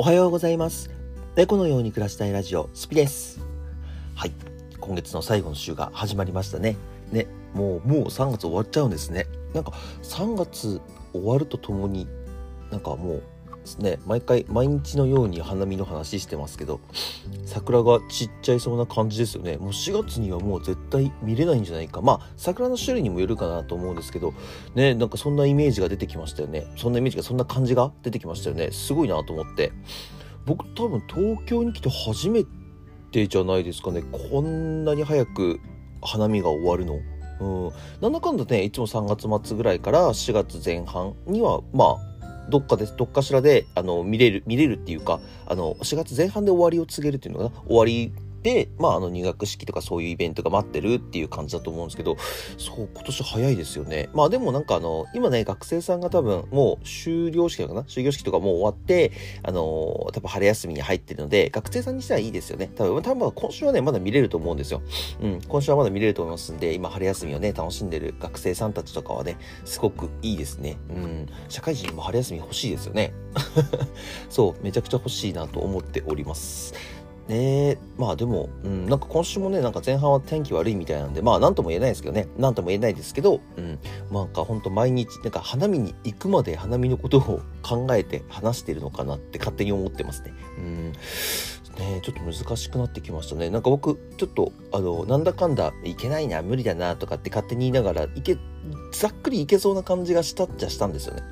おはようございます。猫のように暮らしたいラジオ、スピです。はい。今月の最後の週が始まりましたね。ね、もう、もう3月終わっちゃうんですね。なんか、3月終わるとともに、なんかもう、ですね、毎回、毎日のように花見の話してますけど、桜が散っちゃいそうな感じですよね。もう4月にはもう絶対見れないんじゃないか。まあ、桜の種類にもよるかなと思うんですけど、ね、なんかそんなイメージが出てきましたよね。そんなイメージが、そんな感じが出てきましたよね。すごいなと思って。僕多分東京に来て初めてじゃないですかね。こんなに早く花見が終わるの。うん。なんだかんだね、いつも3月末ぐらいから4月前半には、まあ、どっかで、どっかしらで、あの、見れる、見れるっていうか、あの、4月前半で終わりを告げるっていうのが。終わりで、まあ、あの、入学式とかそういうイベントが待ってるっていう感じだと思うんですけど、そう、今年早いですよね。まあ、でもなんかあの、今ね、学生さんが多分、もう終了式かな？終業式とかもう終わって、あのー多分春休みに入ってるので、学生さんにしてはいいですよね。多分、多分今週はね、まだ見れると思うんですよ。うん、今週はまだ見れると思いますんで、今春休みをね、楽しんでる学生さんたちとかはね、すごくいいですね。うん、社会人も春休み欲しいですよね。そう、めちゃくちゃ欲しいなと思っております。ね、まあでも、うん、なんか今週もね、なんか前半は天気悪いみたいなんで、まあ何とも言えないですけどね、何とも言えないですけど、うん、なんかほんと毎日、なんか花見に行くまで花見のことを考えて話してるのかなって勝手に思ってますね。うん。ねちょっと難しくなってきましたね。なんか僕、ちょっと、あの、なんだかんだ、いけないな、無理だな、とかって勝手に言いながら、いけ、ざっくりいけそうな感じがしたっちゃしたんですよね。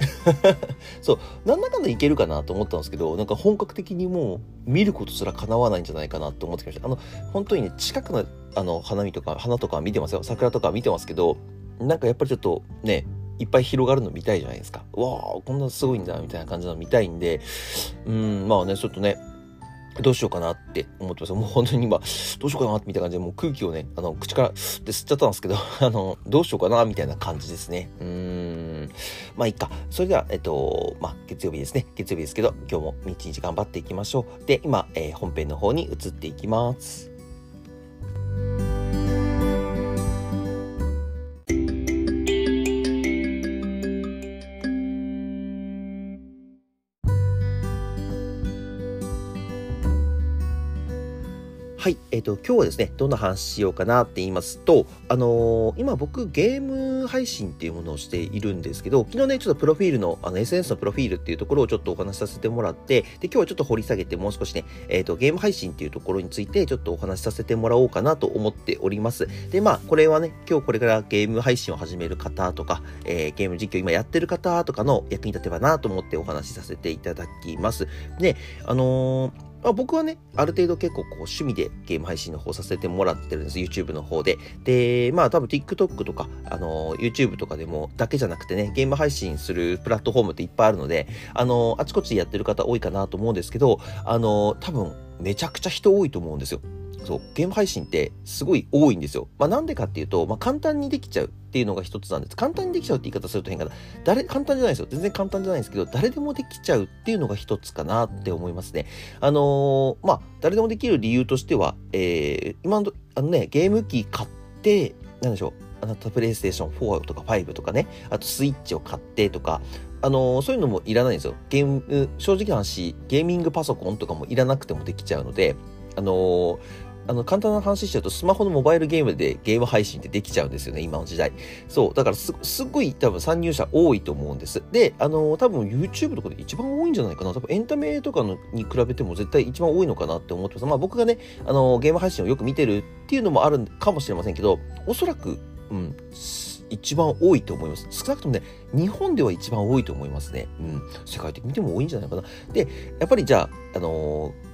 そう、なんだかんだいけるかなと思ったんですけど、なんか本格的にもう見ることすら叶わないんじゃないかなと思ってきました。あの、本当にね、近くのあの花見とか、花とか見てますよ。桜とか見てますけど、なんかやっぱりちょっとね、いっぱい広がるの見たいじゃないですか。わあ、こんなすごいんだ、みたいな感じの見たいんで、うん、まあね、ちょっとね、どうしようかなって思ってます。もう本当に今、どうしようかなみたいな感じで、もう空気をね、あの、口からで吸っちゃったんですけど、あの、どうしようかなみたいな感じですね。うーん。まあいっか。それでは、えっと、まあ月曜日ですね。月曜日ですけど、今日も一日頑張っていきましょう。で、今、えー本編の方に移っていきます。はい、えっ、と、今日はですね、どんな話しようかなって言いますと、あのー今僕ゲーム配信っていうものをしているんですけど、昨日ね、ちょっとプロフィールの、あの SNS のプロフィールっていうところをちょっとお話しさせてもらって、で、今日はちょっと掘り下げてもう少しね、えっ、と、ゲーム配信っていうところについてちょっとお話しさせてもらおうかなと思っております。で、まあ、これはね、今日これからゲーム配信を始める方とか、えーゲーム実況今やってる方とかの役に立てばなと思ってお話しさせていただきます。で、あのーまあ、僕はね、ある程度結構こう趣味でゲーム配信の方させてもらってるんです。YouTube の方で。で、まあ多分 TikTok とか、あの、YouTube とかでもだけじゃなくてね、ゲーム配信するプラットフォームっていっぱいあるので、あの、あちこちでやってる方多いかなと思うんですけど、あの、多分めちゃくちゃ人多いと思うんですよ。そう、ゲーム配信ってすごい多いんですよ。まあなんでかっていうと、まあ簡単にできちゃうっていうのが一つなんです。簡単にできちゃうって言い方すると変かな。誰、簡単じゃないですよ。全然簡単じゃないんですけど、誰でもできちゃうっていうのが一つかなって思いますね。あのーまあ、誰でもできる理由としては、えー、今の、あのね、ゲーム機買って、なんでしょう、あなたプレイステーション4とか5とかね、あとスイッチを買ってとか、あのーそういうのもいらないんですよ。ゲーム、正直な話、ゲーミングパソコンとかもいらなくてもできちゃうので、あのーあの、簡単な話しちゃうと、スマホのモバイルゲームでゲーム配信ってできちゃうんですよね、今の時代。そう。だからす、すごい多分参入者多いと思うんです。で、あの、多分 YouTube とかで一番多いんじゃないかな。多分エンタメとかのに比べても絶対一番多いのかなって思ってます。まあ僕がね、あの、ゲーム配信をよく見てるっていうのもあるかもしれませんけど、おそらく、うん、一番多いと思います。少なくともね、日本では一番多いと思いますね。うん。世界的に見ても多いんじゃないかな。で、やっぱりじゃあ、あのー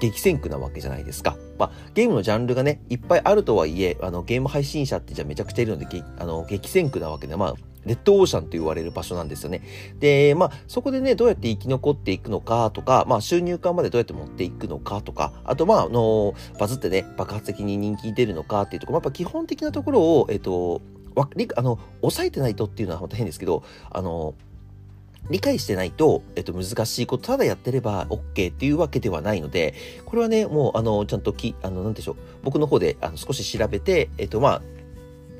激戦区なわけじゃないですか。まあ、ゲームのジャンルがね、いっぱいあるとはいえ、あの、ゲーム配信者ってじゃあめちゃくちゃいるので、あの、激戦区なわけで、まあ、レッドオーシャンと言われる場所なんですよね。で、まあ、そこでね、どうやって生き残っていくのかとか、まあ、収入化までどうやって持っていくのかとか、あと、まあ、あの、バズってね、爆発的に人気出るのかっていうところ、まやっぱ基本的なところを、えっと、わりあの、抑えてないとっていうのはまた変ですけど、あの、理解してないと、えっと、難しいこと、ただやってれば OK っていうわけではないので、これはね、もう、あの、ちゃんとき、あの、なんでしょう、僕の方で、あの、少し調べて、えっと、まあ、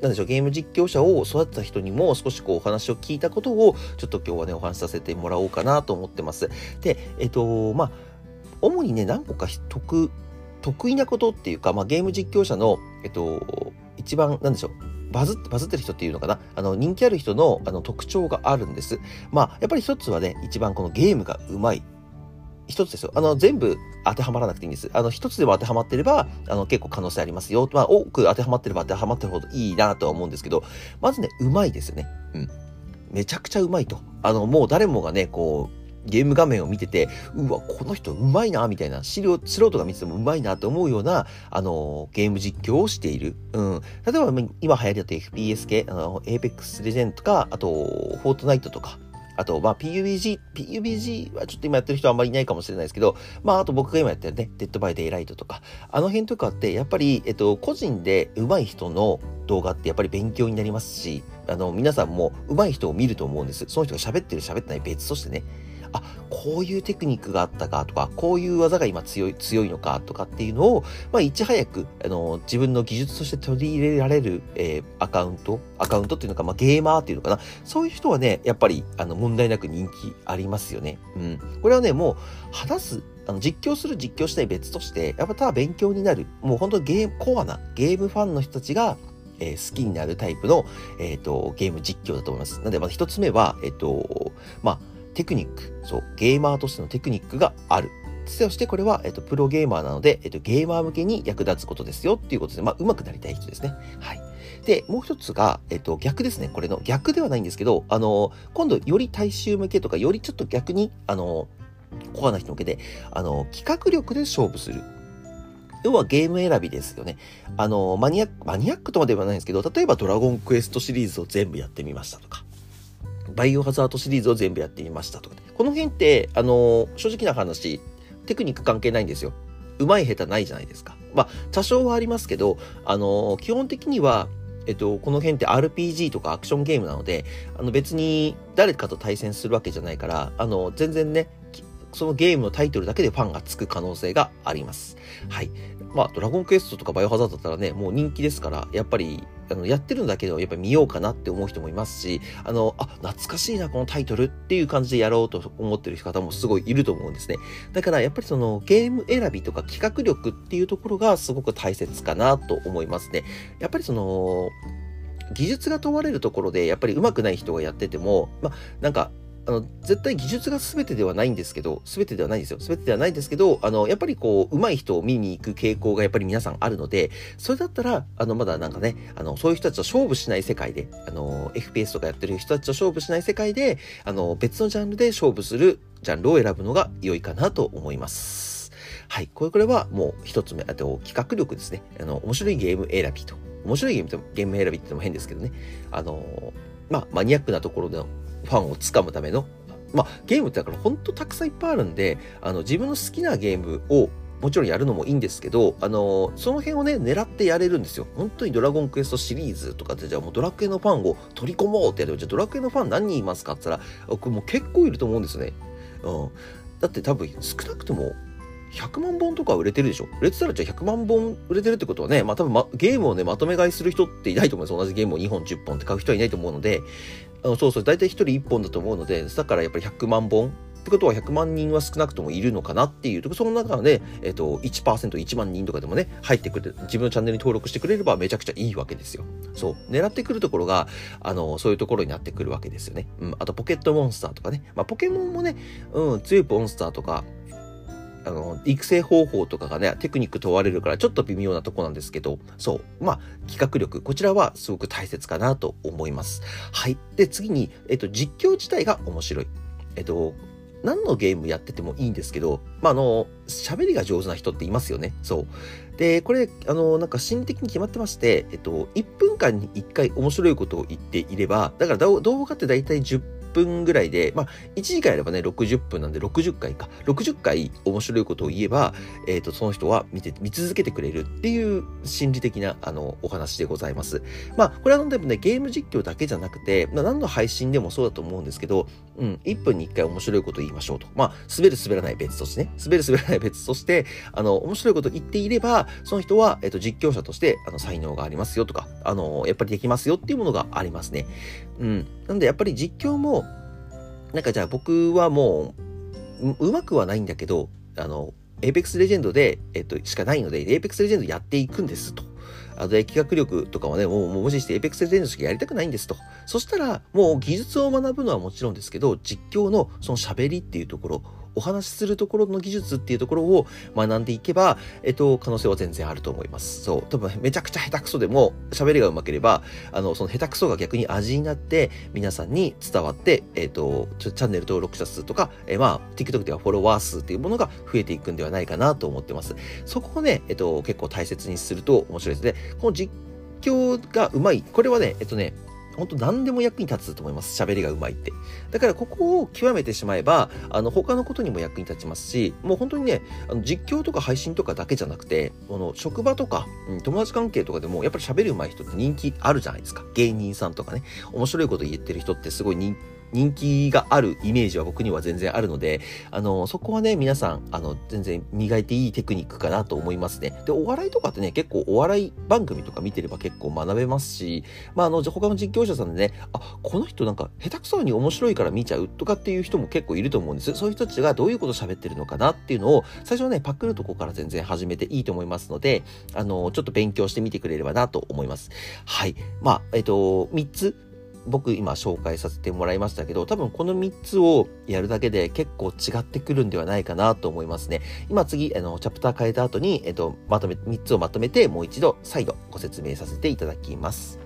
なんでしょう、ゲーム実況者を育てた人にも少しこうお話を聞いたことを、ちょっと今日はね、お話しさせてもらおうかなと思ってます。で、えっと、まあ、主にね、何個か得、得意なことっていうか、まあ、ゲーム実況者の、えっと、一番、なんでしょう、バズバズってる人っていうのかな？あの、人気ある人のあの特徴があるんです。まあ、やっぱり一つはね、一番このゲームがうまい。一つですよ。あの、全部当てはまらなくていいんです。あの、一つでも当てはまってれば、あの、結構可能性ありますよ。まあ、多く当てはまってれば当てはまってるほどいいなとは思うんですけど、まずね、うまいですよね。うん。めちゃくちゃうまいと。あの、もう誰もがね、こう、ゲーム画面を見てて、うわ、この人うまいな、みたいな、資料、素人が見ててもうまいなと思うような、あの、ゲーム実況をしている。うん。例えば、今流行りだと FPS 系、あの、Apex Legend とか、あと、フォートナイトとか、あと、まあ、PUBG、PUBG はちょっと今やってる人はあんまりいないかもしれないですけど、まあ、あと僕が今やってるね、デッドバイデイライトとか、あの辺とかって、やっぱり、えっと、個人で上手い人の動画ってやっぱり勉強になりますし、あの、皆さんも上手い人を見ると思うんです。その人が喋ってる喋ってない別としてね。あ、こういうテクニックがあったかとか、こういう技が今強い、強いのかとかっていうのを、まあ、いち早く、あの、自分の技術として取り入れられる、えー、アカウント、アカウントっていうのか、まあ、ゲーマーっていうのかな。そういう人はね、やっぱり、あの、問題なく人気ありますよね。うん。これはね、もう、話す、あの、実況する実況したい別として、やっぱただ勉強になる、もう本当ゲーム、コアなゲームファンの人たちが、えー、好きになるタイプの、えっ、ー、と、ゲーム実況だと思います。なんで、まず一つ目は、えっ、ー、と、まあ、テクニック、そう、ゲーマーとしてのテクニックがある。そしてこれは、えっと、プロゲーマーなので、えっと、ゲーマー向けに役立つことですよっていうことで、まあ、上手くなりたい人ですね。はい。で、もう一つが、えっと、逆ですね。これの逆ではないんですけど、あの、今度、より大衆向けとか、よりちょっと逆に、あの、コアな人向けで、あの、企画力で勝負する。要はゲーム選びですよね。あの、マニアック、マニアックとまではないんですけど、例えばドラゴンクエストシリーズを全部やってみましたとか、バイオハザードシリーズを全部やってみましたとか。この辺って、あの、正直な話、テクニック関係ないんですよ。うまい下手ないじゃないですか。まあ、多少はありますけど、あの、基本的には、えっと、この辺って RPG とかアクションゲームなので、あの別に誰かと対戦するわけじゃないから、あの、全然ね、そのゲームのタイトルだけでファンがつく可能性があります。はい。まあ、ドラゴンクエストとかバイオハザードだったらね、もう人気ですから、やっぱり、あの、やってるんだけど、やっぱり見ようかなって思う人もいますし、あの、あ、懐かしいな、このタイトルっていう感じでやろうと思ってる方もすごいいると思うんですね。だから、やっぱりその、ゲーム選びとか企画力っていうところがすごく大切かなと思いますね。やっぱりその、技術が問われるところで、やっぱり上手くない人がやってても、まあ、なんか、あの、絶対技術が全てではないんですけど、全てではないんですよ。全てではないんですけど、あの、やっぱりこう、上手い人を見に行く傾向がやっぱり皆さんあるので、それだったら、あの、まだなんかね、あの、そういう人たちと勝負しない世界で、あの、FPS とかやってる人たちと勝負しない世界で、あの、別のジャンルで勝負するジャンルを選ぶのが良いかなと思います。はい。これはもう一つ目、あと企画力ですね。あの、面白いゲーム選びと。面白いゲームゲーム選びって言っても変ですけどね。あの、まあ、マニアックなところでのファンをつかむための、まあ、ゲームってだから本当たくさんいっぱいあるんで、あの、自分の好きなゲームをもちろんやるのもいいんですけど、あの、その辺をね、狙ってやれるんですよ。本当にドラゴンクエストシリーズとかで、じゃあもうドラクエのファンを取り込もうってやるじゃあドラクエのファン何人いますかって言ったら、僕もう結構いると思うんですよね。うん。だって多分少なくとも100万本とか売れてるでしょ？売れてたらじゃあ100万本売れてるってことはね、まあ多分、ま、ゲームをね、まとめ買いする人っていないと思います。同じゲームを2本10本って買う人はいないと思うので、あのそうそう、大体1人1本だと思うので、だからやっぱり100万本ってことは100万人は少なくともいるのかなっていうと、その中で、えっ、と、1%、1万人とかでもね、入ってくる、自分のチャンネルに登録してくれればめちゃくちゃいいわけですよ。そう。狙ってくるところが、あの、そういうところになってくるわけですよね。うん。あと、ポケットモンスターとかね。まあ、ポケモンもね、うん、強いモンスターとか、あの、育成方法とかがね、テクニック問われるからちょっと微妙なとこなんですけど、そう。まあ、企画力、こちらはすごく大切かなと思います。はい。で、次に、えっと、実況自体が面白い。えっと、何のゲームやっててもいいんですけど、まあ、あの、喋りが上手な人っていますよね。そう。で、これ、あの、なんか心理的に決まってまして、えっと、1分間に1回面白いことを言っていれば、だから動画って大体10分10分ぐらいで、まあ、1時間やればね、60分なんで60回か。60回面白いことを言えば、えっ、ー、と、その人は見て、見続けてくれるっていう心理的な、あの、お話でございます。まあ、これはでもね、ゲーム実況だけじゃなくて、まあ、何の配信でもそうだと思うんですけど、うん、1分に1回面白いことを言いましょうと。まあ、滑る滑らない別としてね、滑る滑らない別として、あの、面白いことを言っていれば、その人は、えっ、ー、と、実況者として、あの、才能がありますよとか、あの、やっぱりできますよっていうものがありますね。うん。なんで、やっぱり実況も、なんかじゃあ僕はもう、うまくはないんだけど、あの、エイペックスレジェンドで、えっと、しかないので、エイペックスレジェンドやっていくんですと。あと、企画力とかはね、もう、もう無視してエイペックスレジェンドしかやりたくないんですと。そしたら、もう技術を学ぶのはもちろんですけど、実況のその喋りっていうところ、お話しするところの技術っていうところを学んでいけば、えっと、可能性は全然あると思います。そう。多分、めちゃくちゃ下手くそでも、喋りが上手ければ、あの、その下手くそが逆に味になって、皆さんに伝わって、えっと、チャンネル登録者数とか、えまあ、TikTok ではフォロワー数っていうものが増えていくんではないかなと思ってます。そこをね、えっと、結構大切にすると面白いですね。この実況がうまい。これはね、えっとね、本当何でも役に立つと思います。喋りがうまいって。だからここを極めてしまえば、あの、他のことにも役に立ちますし、もう本当にね、あの実況とか配信とかだけじゃなくて、この職場とか、うん、友達関係とかでも、やっぱり喋る上手い人って人気あるじゃないですか。芸人さんとかね。面白いこと言ってる人ってすごい人気人気があるイメージは僕には全然あるので、あの、そこはね、皆さん、あの、全然磨いていいテクニックかなと思いますね。で、お笑いとかってね、結構お笑い番組とか見てれば結構学べますし、まあ、あの、他の実況者さんでね、あ、この人なんか下手くそに面白いから見ちゃうとかっていう人も結構いると思うんです。そういう人たちがどういうこと喋ってるのかなっていうのを、最初はね、パックるとこから全然始めていいと思いますので、あの、ちょっと勉強してみてくれればなと思います。はい。まあ、えっと、3つ僕今紹介させてもらいましたけど、多分この3つをやるだけで結構違ってくるんではないかなと思いますね。今次、あの、チャプター変えた後に、えっと、まとめ、3つをまとめてもう一度再度ご説明させていただきます。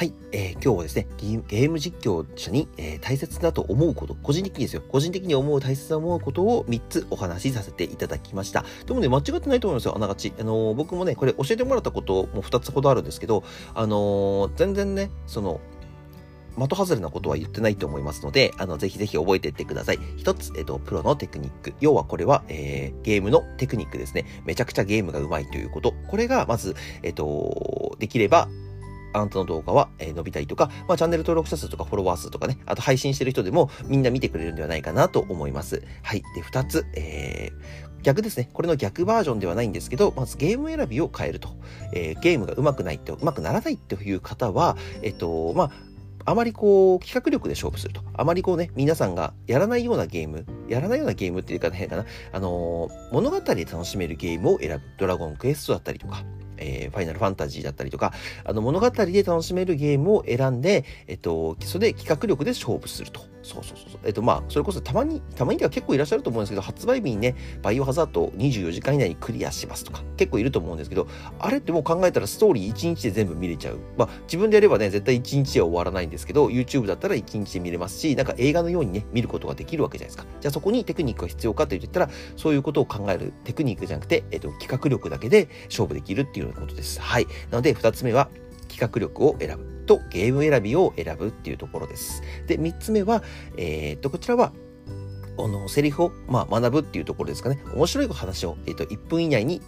はい、えー、今日はですね、ゲーム実況者に、えー、大切だと思うこと、個人的にですよ、個人的に思う大切な思うことを3つお話しさせていただきました。でもね、間違ってないと思いますよ、あながち。あのー、僕もね、これ教えてもらったことも2つほどあるんですけど、あのー、全然ね、その、的外れなことは言ってないと思いますので、あの、ぜひぜひ覚えていってください。一つ、えっと、プロのテクニック。要はこれは、えー、ゲームのテクニックですね。めちゃくちゃゲームが上手いということ。これが、まず、えっと、できれば、あなたの動画は、え伸びたりとか、まあ、チャンネル登録者数とかフォロワー数とかね、あと配信してる人でもみんな見てくれるんではないかなと思います。はい。で、二つ、えー、逆ですね。これの逆バージョンではないんですけど、まずゲーム選びを変えると。えー、ゲームが上手くないって、上手くならないっていう方は、えっと、まあ、あまりこう、企画力で勝負すると。あまりこうね、皆さんがやらないようなゲーム、やらないようなゲームっていうか変かな。あのー、物語で楽しめるゲームを選ぶ。ドラゴンクエストだったりとか、えー、ファイナルファンタジーだったりとか、あの物語で楽しめるゲームを選んで、えっと、それで企画力で勝負すると。そうそうそう。えっと、まあ、それこそたまに、たまにでは結構いらっしゃると思うんですけど、発売日にね、バイオハザード24時間以内にクリアしますとか、結構いると思うんですけど、あれってもう考えたらストーリー1日で全部見れちゃう。まあ、自分でやればね、絶対1日では終わらないんですけど、YouTube だったら1日で見れますし、なんか映画のようにね、見ることができるわけじゃないですか。じゃあそこにテクニックが必要かと言ったら、そういうことを考えるテクニックじゃなくて、えっと、企画力だけで勝負できるっていうようなことです。はい。なので、2つ目は、企画力を選ぶ。とゲーム選びを選ぶっていうところです。で、3つ目は、えー、っと、こちらは、このセリフを、まあ、学ぶっていうところですかね。面白い話を、えっと、1分以内に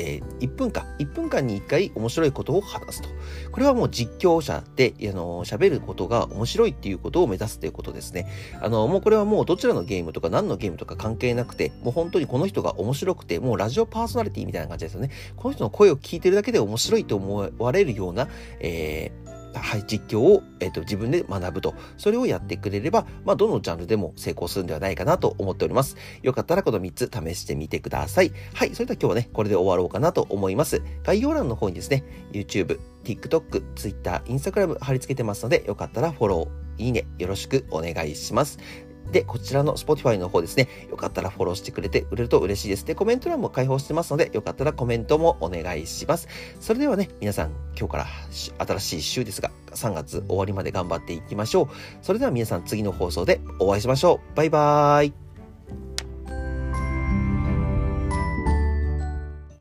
えー、1分間、1分間に1回面白いことを話すと。これはもう実況者で、あの、喋ることが面白いっていうことを目指すということですね。あの、もうこれはもうどちらのゲームとか何のゲームとか関係なくて、もう本当にこの人が面白くて、もうラジオパーソナリティみたいな感じですよね。この人の声を聞いてるだけで面白いと思われるような、えーはい、実況を、えーと、自分で学ぶと。それをやってくれれば、まあ、どのジャンルでも成功するんではないかなと思っております。よかったらこの3つ試してみてください。はい、それでは今日はね、これで終わろうかなと思います。概要欄の方にですね、YouTube、TikTok、Twitter、Instagram 貼り付けてますので、よかったらフォロー、いいね、よろしくお願いします。で、こちらの Spotify の方ですね、よかったらフォローしてくれて売れると嬉しいです。で、コメント欄も開放してますので、よかったらコメントもお願いします。それではね、皆さん、今日から新しい週ですが、3月終わりまで頑張っていきましょう。それでは皆さん、次の放送でお会いしましょう。バイバーイ。